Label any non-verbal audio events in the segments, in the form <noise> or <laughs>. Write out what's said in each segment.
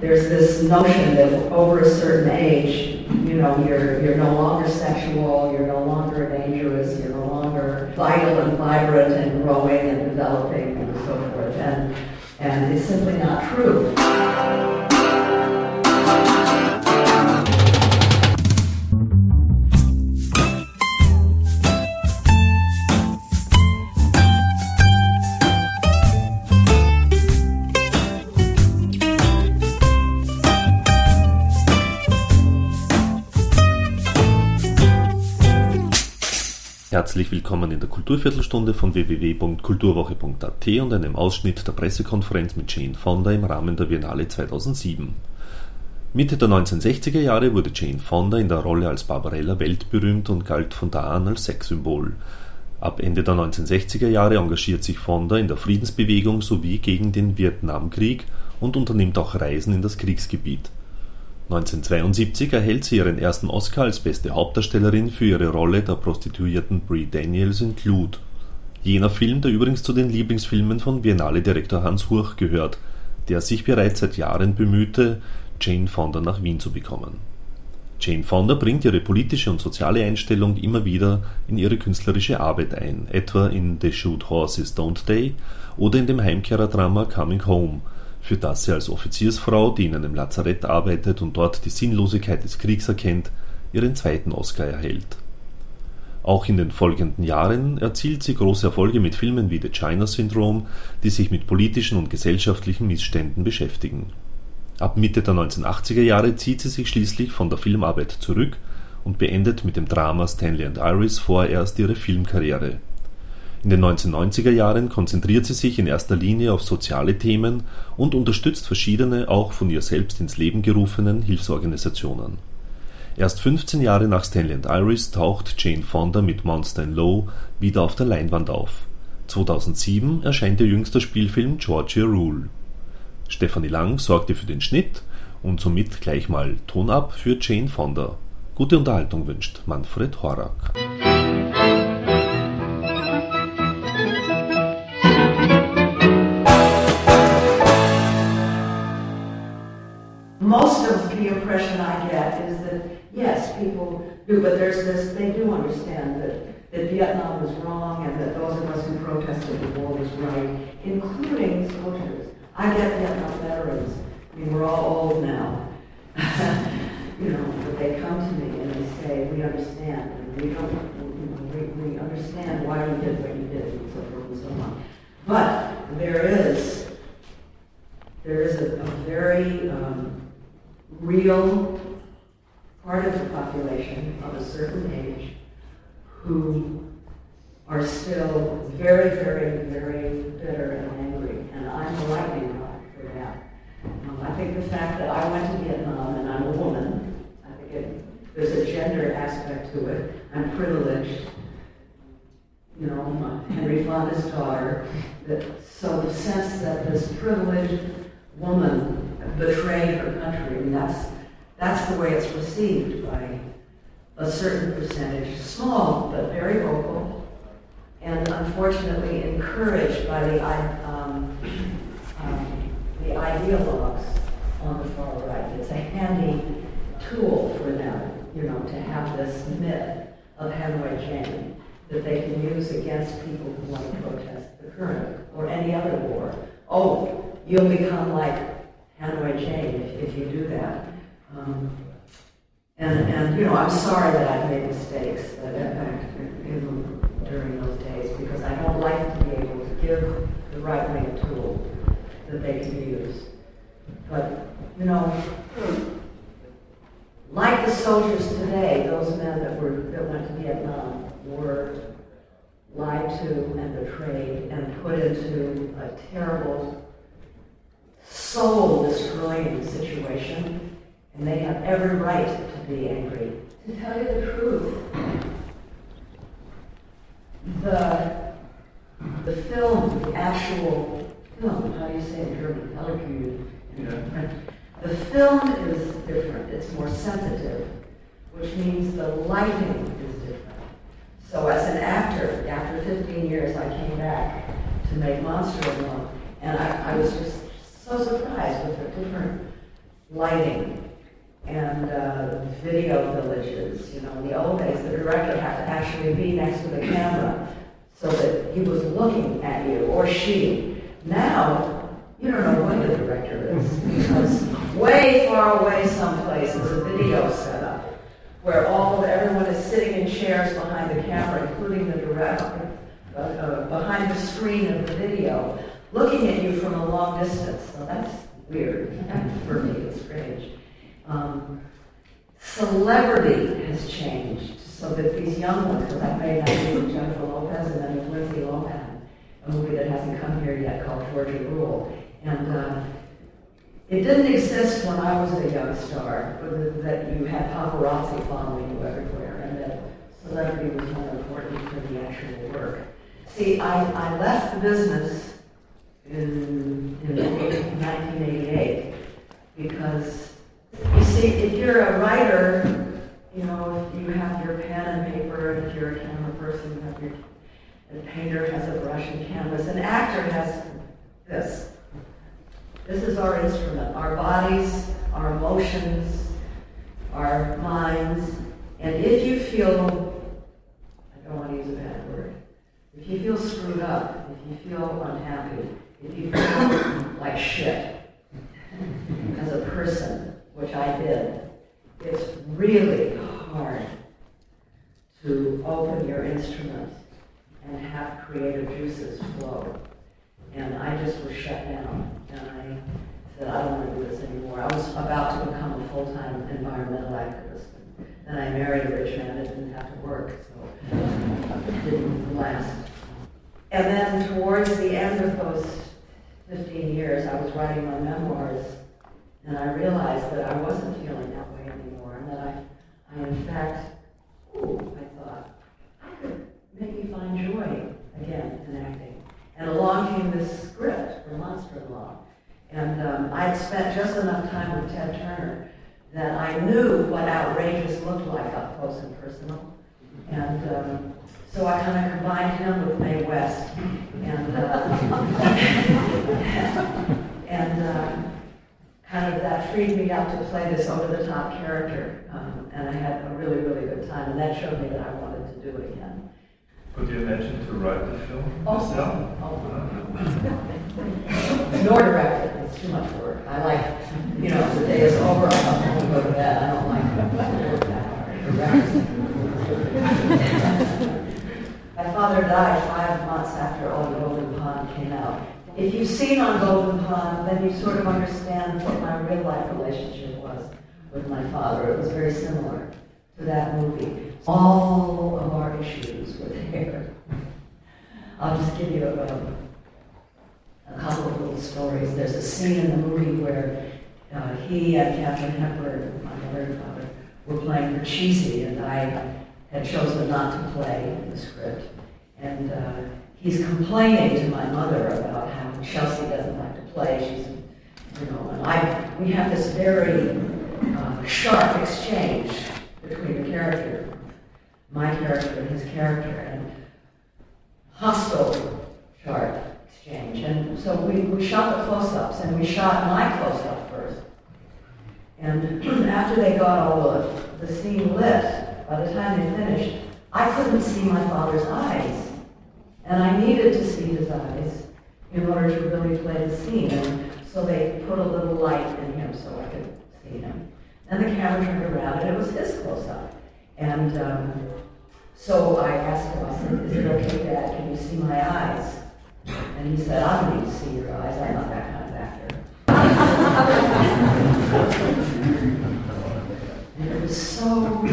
there's this notion that over a certain age, you know, you're, you're no longer sexual, you're no longer dangerous, you're no longer vital and vibrant and growing and developing and so forth. And, and it's simply not true. Herzlich willkommen in der Kulturviertelstunde von www.kulturwoche.at und einem Ausschnitt der Pressekonferenz mit Jane Fonda im Rahmen der Biennale 2007. Mitte der 1960er Jahre wurde Jane Fonda in der Rolle als Barbarella weltberühmt und galt von da an als Sexsymbol. Ab Ende der 1960er Jahre engagiert sich Fonda in der Friedensbewegung sowie gegen den Vietnamkrieg und unternimmt auch Reisen in das Kriegsgebiet. 1972 erhält sie ihren ersten Oscar als beste Hauptdarstellerin für ihre Rolle der Prostituierten Brie Daniels in Clute, jener Film, der übrigens zu den Lieblingsfilmen von Biennale-Direktor Hans Hurch gehört, der sich bereits seit Jahren bemühte, Jane Fonda nach Wien zu bekommen. Jane Fonda bringt ihre politische und soziale Einstellung immer wieder in ihre künstlerische Arbeit ein, etwa in The Shoot Horses Don't They oder in dem Heimkehrerdrama Coming Home – für das sie als Offiziersfrau, die in einem Lazarett arbeitet und dort die Sinnlosigkeit des Kriegs erkennt, ihren zweiten Oscar erhält. Auch in den folgenden Jahren erzielt sie große Erfolge mit Filmen wie The China Syndrome, die sich mit politischen und gesellschaftlichen Missständen beschäftigen. Ab Mitte der 1980er Jahre zieht sie sich schließlich von der Filmarbeit zurück und beendet mit dem Drama Stanley and Iris vorerst ihre Filmkarriere in den 1990er Jahren konzentriert sie sich in erster Linie auf soziale Themen und unterstützt verschiedene, auch von ihr selbst ins Leben gerufenen Hilfsorganisationen. Erst 15 Jahre nach Stanley and Iris taucht Jane Fonda mit Monster in Low wieder auf der Leinwand auf. 2007 erscheint ihr jüngster Spielfilm Georgia Rule. Stephanie Lang sorgte für den Schnitt und somit gleich mal Ton ab für Jane Fonda. Gute Unterhaltung wünscht Manfred Horak. Most of the impression I get is that, yes, people do, but there's this, they do understand that, that Vietnam was wrong and that those of us who protested the war was right, including soldiers. I get Vietnam veterans. I mean, we're all old now. <laughs> you know, but they come to me and they say, we understand. And we don't, you know, we, we understand why you did what you did and so forth and so on. But there is, there is a, a very, um, real part of the population of a certain age who are still very, very, very bitter and angry. And I'm a lightning rod for that. Um, I think the fact that I went to Vietnam and I'm a woman, I think it, there's a gender aspect to it. I'm privileged. You know, I'm Henry Fonda's daughter. That, so the sense that this privileged woman betrayed her country. and that's, that's the way it's received by a certain percentage, small but very vocal, and unfortunately encouraged by the, um, um, the ideologues on the far right. It's a handy tool for them, you know, to have this myth of Hanoi Jane that they can use against people who want to protest the current or any other war. Oh, you'll become like Hanoi Jane if, if you do that. Um, and, and, you know, I'm sorry that I've made mistakes that in, during those days because I don't like to be able to give the right wing a tool that they can use. But, you know, like the soldiers today, those men that were that went to Vietnam were lied to and betrayed and put into a terrible soul destroying situation, and they have every right to be angry. To tell you the truth, the, the film, the actual film, how do you say it in German? Yeah. The film is different, it's more sensitive, which means the lighting is different. So as an actor, after 15 years, I came back to make Monster-in-Law, and I, I was just so surprised with the different lighting and uh, video villages. You know, in the old days, the director had to actually be next to the camera so that he was looking at you or she. Now, you don't know where the director is because way far away someplace is a video setup where all everyone is sitting in chairs behind the camera, including the director, uh, uh, behind the screen of the video, looking at you from a long distance. So that's weird for me. It's strange. Um, celebrity has changed so that these young ones, because I made that movie Jennifer Lopez and then with Lindsay Lohan, a movie that hasn't come here yet called Georgia Rule. And uh, it didn't exist when I was a young star, that you had paparazzi following you everywhere, and that celebrity was more important for the actual work. See, I, I left the business in, in 1988 because, you see, if you're a writer, you know, if you have your pen and paper, and if you're a camera person, you have your, a painter has a brush and canvas, an actor has this. This is our instrument, our bodies, our emotions, our minds. And if you feel, I don't want to use a bad word, if you feel screwed up, if you feel unhappy, if you feel like shit as a person, which I did, it's really hard to open your instrument and have creative juices flow. And I just was shut down. And I said, I don't want to do this anymore. I was about to become a full-time environmental activist. And then I married a rich man that didn't have to work, so it didn't last. And then towards the end of those 15 years, I was writing my memoirs, and I realized that I wasn't feeling that way anymore, and that I, I in fact, ooh, I thought, I could maybe find joy again in acting. And along came this script for Monster-in-Law. And um, I had spent just enough time with Ted Turner that I knew what outrageous looked like up close and personal. And um, so I kind of combined him with Mae West. And, uh, <laughs> and uh, kind of that freed me up to play this over-the-top character. Um, and I had a really, really good time. And that showed me that I wanted to do it again. Could you imagine to write the film yourself? Oh. <laughs> Nor direct it, it's too much work. I like, you know, the day is over, I'm going to go to bed, I don't like work that hard. My father died five months after the Golden Pond came out. If you've seen On Golden Pond, then you sort of understand what my real life relationship was with my father. It was very similar to that movie. All of our issues were there. I'll just give you a, a couple of little stories. There's a scene in the movie where uh, he and Katharine Hepburn, my mother and father, were playing for Chelsea, and I had chosen not to play in the script. And uh, he's complaining to my mother about how Chelsea doesn't like to play. She's, you know, and I, we have this very uh, sharp exchange between the character, my character and his character, and hostile sharp exchange. And so we, we shot the close-ups, and we shot my close-up first. And <clears throat> after they got all of the scene lit, by the time they finished, I couldn't see my father's eyes. And I needed to see his eyes in order to really play the scene. And so they put a little light in him so I could see him. And the camera turned around, and it was his close-up. And um, so I asked him, I said, is it okay, Dad, can you see my eyes? And he said, I don't need to see your eyes, I'm not that kind of actor. and <laughs> it was so,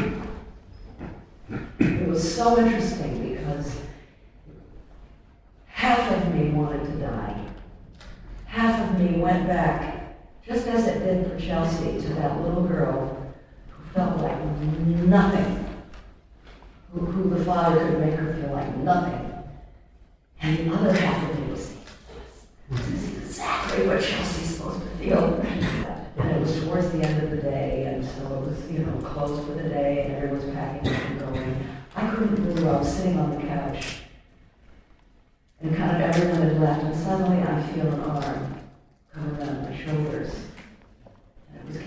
it was so interesting because half of me wanted to die. Half of me back just as it did for Chelsea, to that little girl who felt like nothing, who, who the father could make her feel like nothing. And the other half of me was this is exactly what Chelsea's supposed to feel. <laughs> And it was towards the end of the day, and so it was, you know, closed for the day, and everyone was packing up and going. I couldn't believe I was sitting on the couch, and kind of everyone had left, and suddenly I feel an arm come around my shoulders. And it was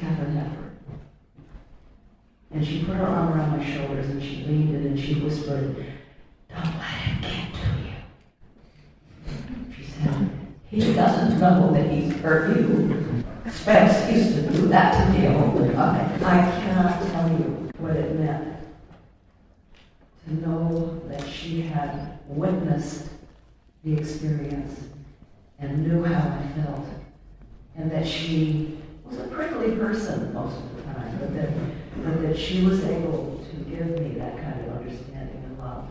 And she put her arm around my shoulders and she leaned in and she whispered, Don't let him get to you. She said, He doesn't know that he's hurt you. Spence used to do that to me all the time. I cannot tell you what it meant to know that she had witnessed the experience and knew how I felt, and that she was a prickly person most of the time, but that, but that she was able to give me that kind of understanding and love.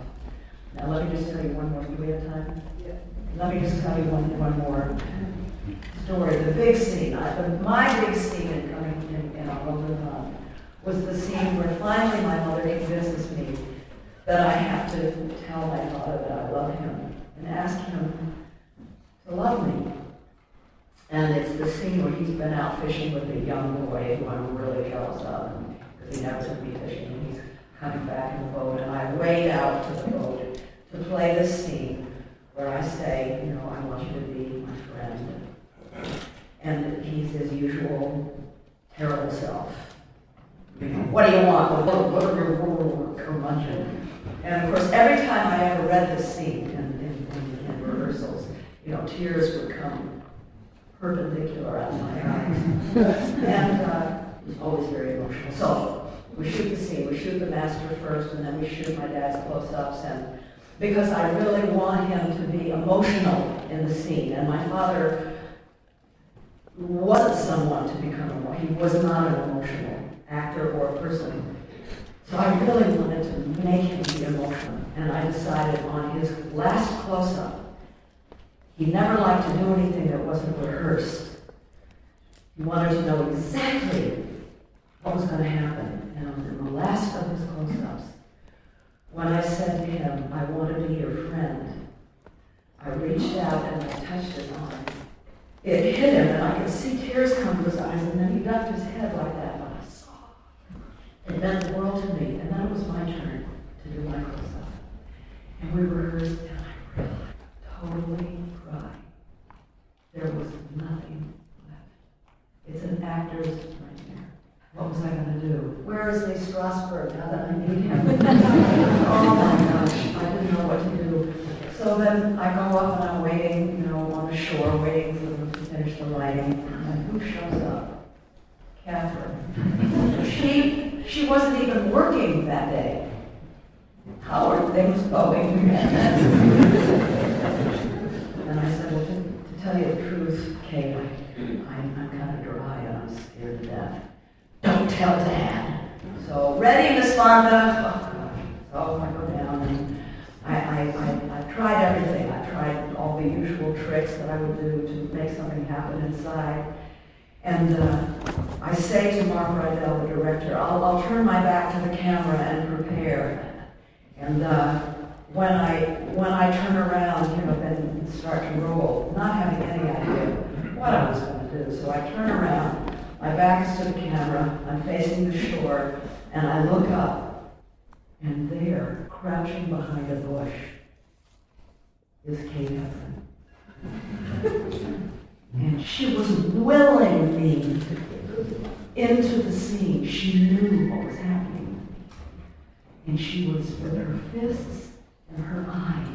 Now, let me just tell you one more. Do we have time? Yeah. Let me just tell you one, one more story. The big scene, I, the, my big scene in coming in, in Our Love was the scene where finally my mother convinces me that I have to tell my father that I love him and ask him to love me. And it's the scene where he's been out fishing with a young boy who I'm really jealous of because he never took me fishing and he's coming back in the boat and I wade out to the boat to play the scene where I say, you know, I want you to be my friend. And he's his usual terrible self. What do you want? What are your rules, Curmudgeon. And of course, every time I ever read this scene in, in, in, in rehearsals, you know, tears would come perpendicular out of my eyes. <laughs> and uh, was always very emotional. So we shoot the scene. We shoot the master first, and then we shoot my dad's close-ups. And because I really want him to be emotional in the scene. And my father wasn't someone to become emotional. He was not an emotional actor or person. So I really wanted to make him be emotional. And I decided on his last close-up, he never liked to do anything that wasn't rehearsed. He wanted to know exactly what was going to happen. And on the last of his close-ups, when I said to him, I want to be your friend, I reached out and I touched his arm. It hit him, and I could see tears come to his eyes, and then he ducked his head like that, but I saw. It meant the world to me, and then it was my turn to do my close-up. And we rehearsed, and I really totally cried. There was nothing left. It's an actor's nightmare. What was I going to do? Where is Lee Strasberg now that I need him? oh my gosh, I didn't know what to do. So then I go up and I'm waiting, you know, on the shore, waiting for them to finish the lighting. And who shows up? Katharine. <laughs> she she wasn't even working that day. How are things going? <laughs> and I said, well, to, to, tell you the truth, Kate, I, I'm, I'm kind of dry and I'm scared to death. Don't tell Dad. So, ready, Miss Fonda? Oh, gosh. So I go down and I, I, I, I tried everything. Usual tricks that I would do to make something happen inside. And uh, I say to Mark Rydell, the director, I'll, I'll turn my back to the camera and prepare. And uh, when I when I turn around, you know, then start to roll, not having any idea what I was going to do. So I turn around, my back is to the camera, I'm facing the shore, and I look up, and there, crouching behind a bush, is Kate Hepburn. And she was willing me into the scene. She knew what was happening. And she was, with her fists and her eyes,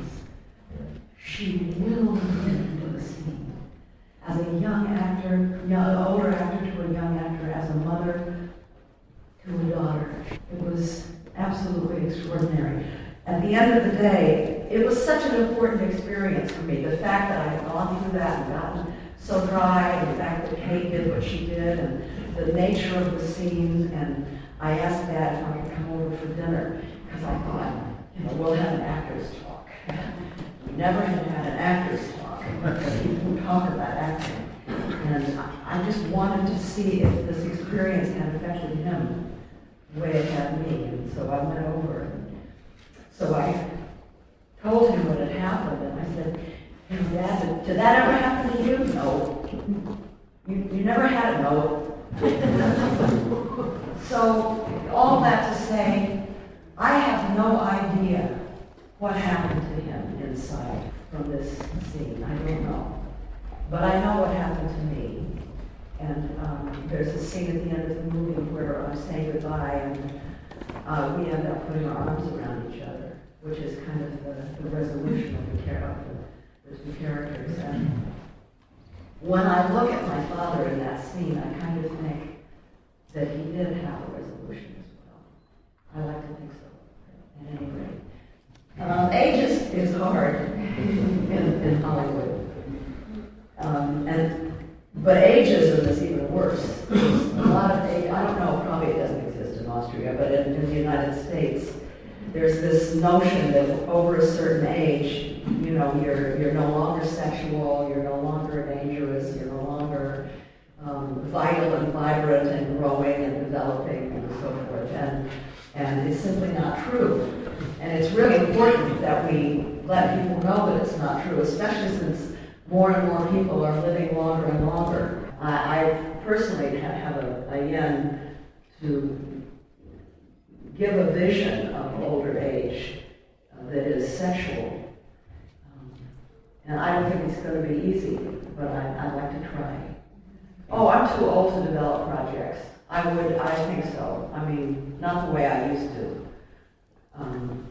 she willed me into the scene. As a young actor, young, older actor to a young actor, as a mother to a daughter. It was absolutely extraordinary. At the end of the day, it was such an important experience for me. The fact that I had gone through that and gotten so dry, and the fact that Kate did what she did, and the nature of the scene. And I asked Dad if I could come over for dinner, because I thought, you know, we'll have an actor's talk. <laughs> We never had had an actor's talk. <laughs> People talk about acting. And I just wanted to see if this experience had affected him the way it had me. And so I went over. So I told him what had happened, and I said, Dad, did that ever happen to you? No. You, you never had a no. <laughs> so, all that to say, I have no idea what happened to him inside from this scene. I don't know. But I know what happened to me. And um, there's a scene at the end of the movie where I say goodbye, and uh, we end up putting our arms around each other, which is kind of the, the resolution of the, of the, the two characters. And when I look at my father in that scene, I kind of think that he did have a resolution as well. I like to think so, at any rate. Um, ages is hard <laughs> in, in Hollywood. Um, and, but ageism is even worse. a lot of age, I don't know, probably it doesn't exist in Austria, but in, in the United States, there's this notion that over a certain age, you know, you're, you're no longer sexual, you're no longer dangerous, you're no longer um, vital and vibrant and growing and developing and so forth. And, and it's simply not true. And it's really important that we let people know that it's not true, especially since more and more people are living longer and longer. I, I personally have a, a yen to give a vision older age uh, that is sexual. Um, and I don't think it's going to be easy, but I, I'd like to try. Oh, I'm too old to develop projects. I would, I think so. I mean, not the way I used to. Um,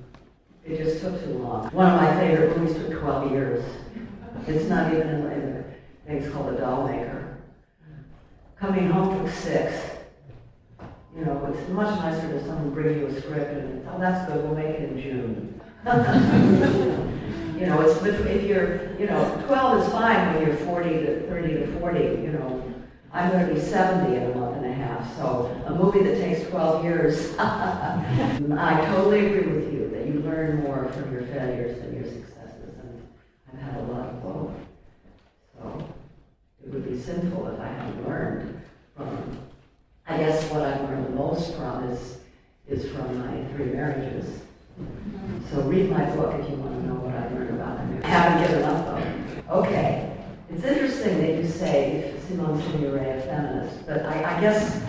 it just took too long. One of my favorite movies took 12 years. It's not even in, the things called The Doll Maker. Coming home took six. You know, it's much nicer to someone bring you a script and, oh, that's good, we'll make it in June. <laughs> you know, it's if you're, you know, 12 is fine when you're 40 to 30 to 40, you know. I'm going to be 70 in a month and a half, so a movie that takes 12 years. <laughs> I totally agree with you that you learn more from your failures than your successes, and I've had a lot of both. So it would be sinful if I hadn't learned from. I guess what I've learned the most from is is from my three marriages. So read my book if you want to know what I learned about them. I haven't given up though. Okay. It's interesting that you say Simone Signoret a feminist, but I, I, guess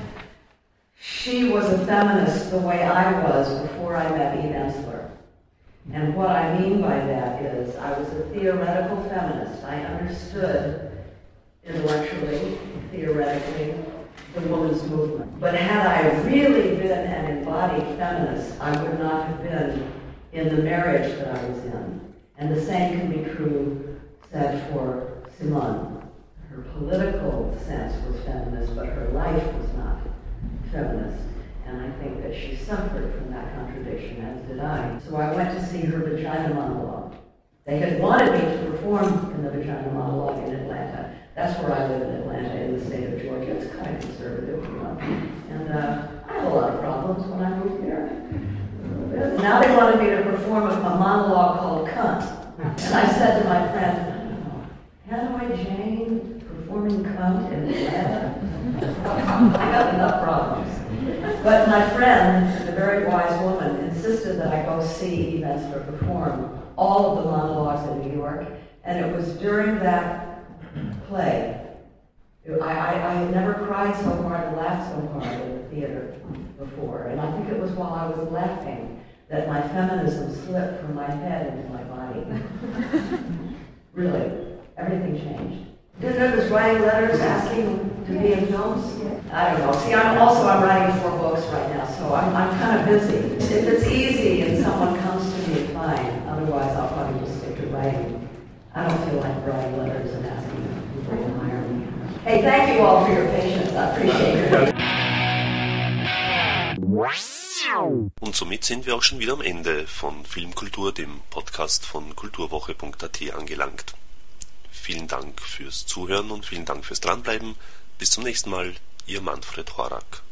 she was a feminist the way I was before I met Eve Ensler. And what I mean by that is I was a theoretical feminist. I understood intellectually, theoretically, the women's movement. But had I really been an embodied feminist, I would not have been in the marriage that I was in. And the same can be true said for Simone. Her political sense was feminist, but her life was not feminist. And I think that she suffered from that contradiction, as did I. So I went to see her vagina monologue. They had wanted me to perform in the vagina monologue in Atlanta. That's where I live in Atlanta, in the state of Georgia. It's kind of conservative, you know. And uh, I had a lot of problems when I moved here. Now they wanted me to perform a, a monologue called Cunt. And I said to my friend, Hanoi Jane performing cunt in Atlanta. I got enough problems. But my friend, the very wise woman, insisted that I go see Eve Ensler perform all of the monologues in New York. And it was during that play. I, I, I had never cried so hard and laughed so hard in the theater before. And I think it was while I was laughing that my feminism slipped from my head into my body. <laughs> really everything changed. Didn't was writing letters asking to be in films. I don't know. See, I'm also I'm writing four books right now, so I'm, I'm kind of busy. If it's easy and feel like writing letters and asking people to hire me. Hey, thank you all for your patience. I appreciate it. Und somit sind wir auch schon wieder am Ende von Filmkultur, dem Podcast von kulturwoche.at angelangt. Vielen Dank fürs Zuhören und vielen Dank fürs Dranbleiben. Bis zum nächsten Mal, Ihr Manfred Horak.